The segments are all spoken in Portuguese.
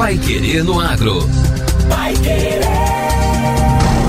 Pai Querer no Agro. Pai Querer.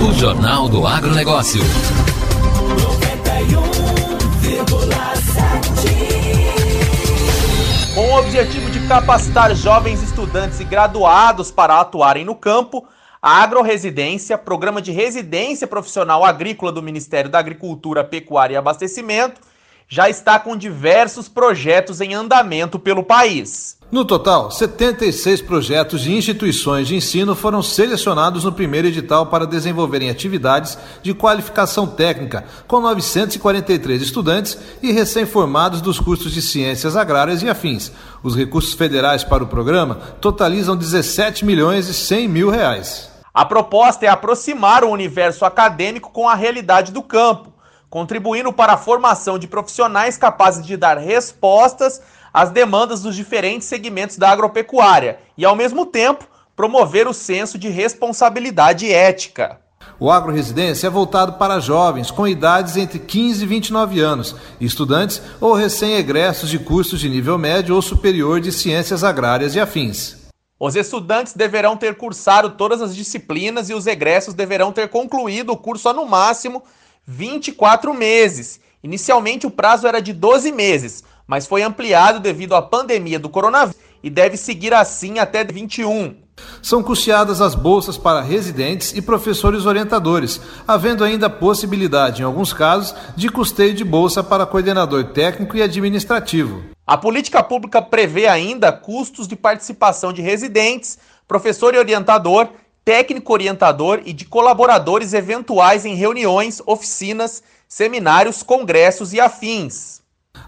O Jornal do Agronegócio. 91,7. Com o objetivo de capacitar jovens estudantes e graduados para atuarem no campo, a Agroresidência, programa de residência profissional agrícola do Ministério da Agricultura, Pecuária e Abastecimento, já está com diversos projetos em andamento pelo país. No total, 76 projetos de instituições de ensino foram selecionados no primeiro edital para desenvolverem atividades de qualificação técnica, com 943 estudantes e recém-formados dos cursos de ciências agrárias e afins. Os recursos federais para o programa totalizam 17 milhões e 100 mil reais. A proposta é aproximar o universo acadêmico com a realidade do campo, contribuindo para a formação de profissionais capazes de dar respostas às demandas dos diferentes segmentos da agropecuária e, ao mesmo tempo, promover o senso de responsabilidade ética. O agroresidência é voltado para jovens com idades entre 15 e 29 anos, estudantes ou recém-egressos de cursos de nível médio ou superior de ciências agrárias e afins. Os estudantes deverão ter cursado todas as disciplinas e os egressos deverão ter concluído o curso há no máximo 24 meses. Inicialmente o prazo era de 12 meses, mas foi ampliado devido à pandemia do coronavírus e deve seguir assim até 21. São custeadas as bolsas para residentes e professores orientadores, havendo ainda possibilidade, em alguns casos, de custeio de bolsa para coordenador técnico e administrativo. A política pública prevê ainda custos de participação de residentes, professor e orientador, técnico orientador e de colaboradores eventuais em reuniões, oficinas, seminários, congressos e afins.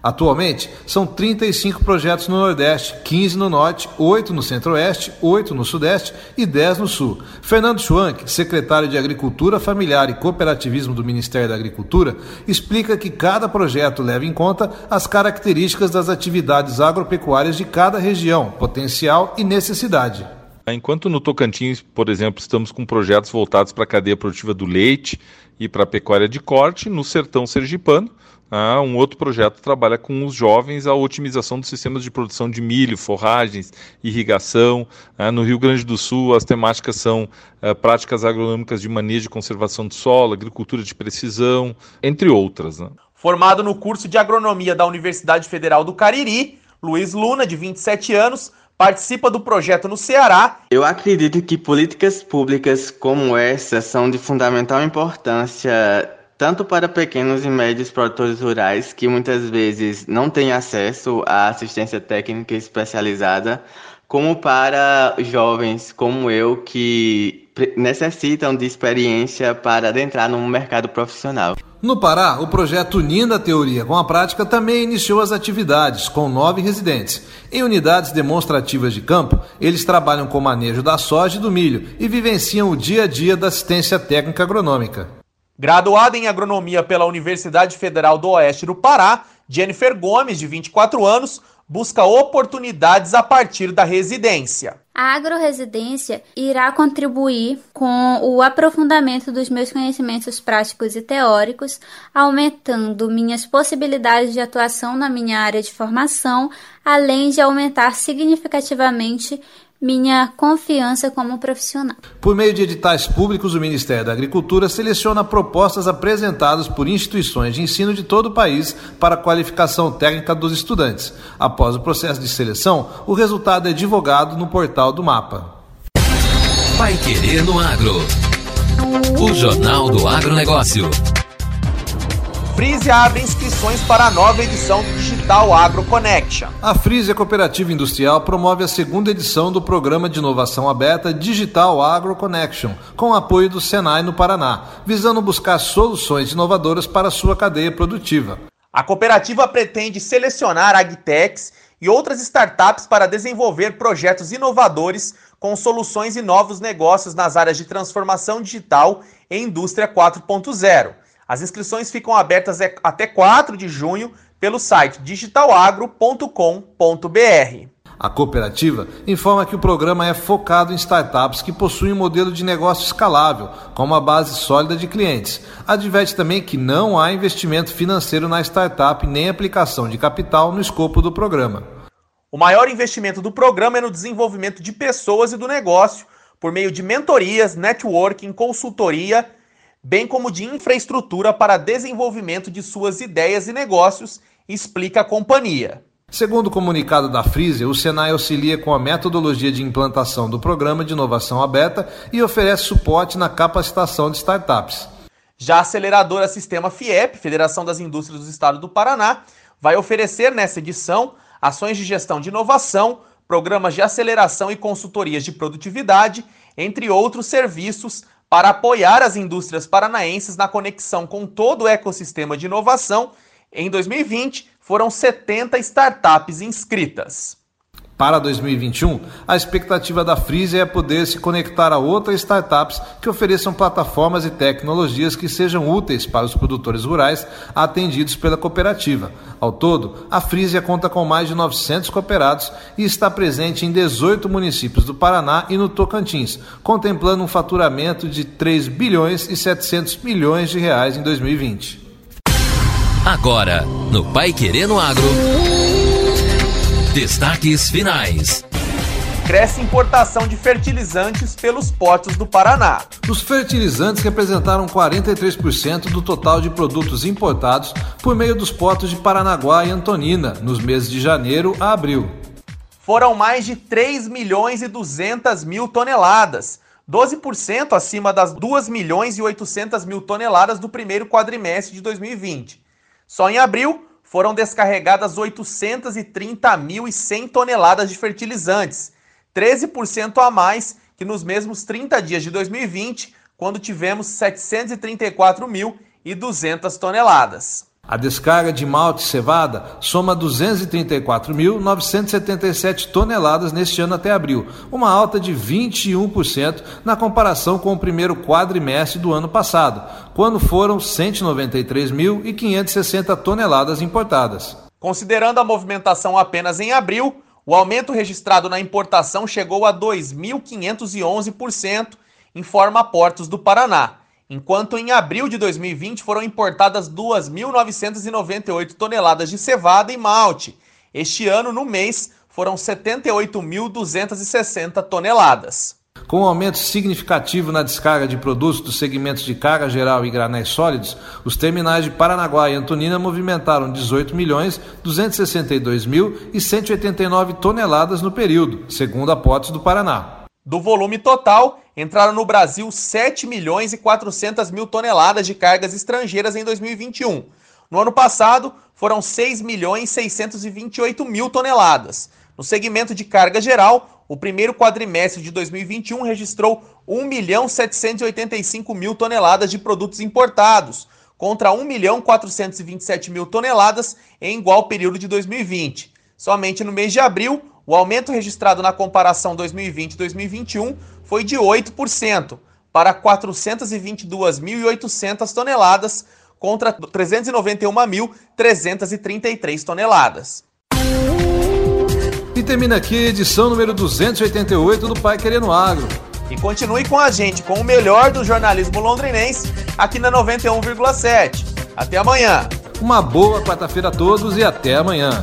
Atualmente, são 35 projetos no Nordeste, 15 no Norte, 8 no Centro-Oeste, 8 no Sudeste e 10 no Sul. Fernando Schwank, secretário de Agricultura Familiar e Cooperativismo do Ministério da Agricultura, explica que cada projeto leva em conta as características das atividades agropecuárias de cada região, potencial e necessidade. Enquanto no Tocantins, por exemplo, estamos com projetos voltados para a cadeia produtiva do leite e para a pecuária de corte, no sertão sergipano, ah, um outro projeto trabalha com os jovens a otimização dos sistemas de produção de milho, forragens, irrigação. Ah, no Rio Grande do Sul, as temáticas são ah, práticas agronômicas de manejo e conservação do solo, agricultura de precisão, entre outras. Né? Formado no curso de agronomia da Universidade Federal do Cariri, Luiz Luna, de 27 anos, participa do projeto no Ceará. Eu acredito que políticas públicas como essa são de fundamental importância tanto para pequenos e médios produtores rurais que muitas vezes não têm acesso à assistência técnica especializada, como para jovens como eu que necessitam de experiência para adentrar no mercado profissional. No Pará, o projeto Unindo a Teoria com a Prática também iniciou as atividades, com nove residentes. Em unidades demonstrativas de campo, eles trabalham com o manejo da soja e do milho e vivenciam o dia a dia da assistência técnica agronômica. Graduada em agronomia pela Universidade Federal do Oeste do Pará, Jennifer Gomes, de 24 anos, busca oportunidades a partir da residência. A agroresidência irá contribuir com o aprofundamento dos meus conhecimentos práticos e teóricos, aumentando minhas possibilidades de atuação na minha área de formação, além de aumentar significativamente minha confiança como profissional. Por meio de editais públicos, o Ministério da Agricultura seleciona propostas apresentadas por instituições de ensino de todo o país para a qualificação técnica dos estudantes. Após o processo de seleção, o resultado é divulgado no portal do MAPA. Pai Querer no Agro. O Jornal do Agronegócio. Frise abre inscrições para a nova edição do Digital Agro Connection. A Frise Cooperativa Industrial promove a segunda edição do Programa de Inovação Aberta Digital Agro Connection, com apoio do Senai no Paraná, visando buscar soluções inovadoras para a sua cadeia produtiva. A cooperativa pretende selecionar agtechs e outras startups para desenvolver projetos inovadores com soluções e novos negócios nas áreas de transformação digital e indústria 4.0. As inscrições ficam abertas até 4 de junho pelo site digitalagro.com.br. A cooperativa informa que o programa é focado em startups que possuem um modelo de negócio escalável, com uma base sólida de clientes. Adverte também que não há investimento financeiro na startup nem aplicação de capital no escopo do programa. O maior investimento do programa é no desenvolvimento de pessoas e do negócio, por meio de mentorias, networking, consultoria, bem como de infraestrutura para desenvolvimento de suas ideias e negócios, explica a companhia. Segundo o comunicado da Freezer, o Senai auxilia com a metodologia de implantação do programa de inovação aberta e oferece suporte na capacitação de startups. Já a aceleradora Sistema FIEP, Federação das Indústrias do Estado do Paraná, vai oferecer nessa edição ações de gestão de inovação, programas de aceleração e consultorias de produtividade, entre outros serviços, para apoiar as indústrias paranaenses na conexão com todo o ecossistema de inovação. Em 2020, foram 70 startups inscritas. Para 2021, a expectativa da Freezer é poder se conectar a outras startups que ofereçam plataformas e tecnologias que sejam úteis para os produtores rurais atendidos pela cooperativa. Ao todo, a Freezer conta com mais de 900 cooperados e está presente em 18 municípios do Paraná e no Tocantins, contemplando um faturamento de 3 bilhões e 700 milhões de reais em 2020. Agora, no Pai Querendo Agro. Destaques finais. Cresce importação de fertilizantes pelos portos do Paraná. Os fertilizantes representaram 43% do total de produtos importados por meio dos portos de Paranaguá e Antonina, nos meses de janeiro a abril. Foram mais de 3 milhões e 200 mil toneladas, 12% acima das 2 milhões e 800 mil toneladas do primeiro quadrimestre de 2020. Só em abril, foram descarregadas 830.100 toneladas de fertilizantes, 13% a mais que nos mesmos 30 dias de 2020, quando tivemos 734.200 toneladas. A descarga de malte cevada soma 234.977 toneladas neste ano até abril, uma alta de 21% na comparação com o primeiro quadrimestre do ano passado, quando foram 193.560 toneladas importadas. Considerando a movimentação apenas em abril, o aumento registrado na importação chegou a 2.511%, informa Portos do Paraná enquanto em abril de 2020 foram importadas 2.998 toneladas de cevada e malte. Este ano, no mês, foram 78.260 toneladas. Com um aumento significativo na descarga de produtos dos segmentos de carga geral e granéis sólidos, os terminais de Paranaguá e Antonina movimentaram 18 milhões 262 mil e 189 toneladas no período, segundo a Potes do Paraná. Do volume total, entraram no Brasil 7 milhões e 400 mil toneladas de cargas estrangeiras em 2021. No ano passado, foram 6 milhões e 628 mil toneladas. No segmento de carga geral, o primeiro quadrimestre de 2021 registrou 1 milhão 785 mil toneladas de produtos importados, contra 1 milhão 427 mil toneladas em igual período de 2020. Somente no mês de abril, o aumento registrado na comparação 2020-2021 foi de 8%, para 422.800 toneladas contra 391.333 toneladas. E termina aqui a edição número 288 do Pai Querendo Agro. E continue com a gente com o melhor do jornalismo londrinense aqui na 91,7. Até amanhã. Uma boa quarta-feira a todos e até amanhã.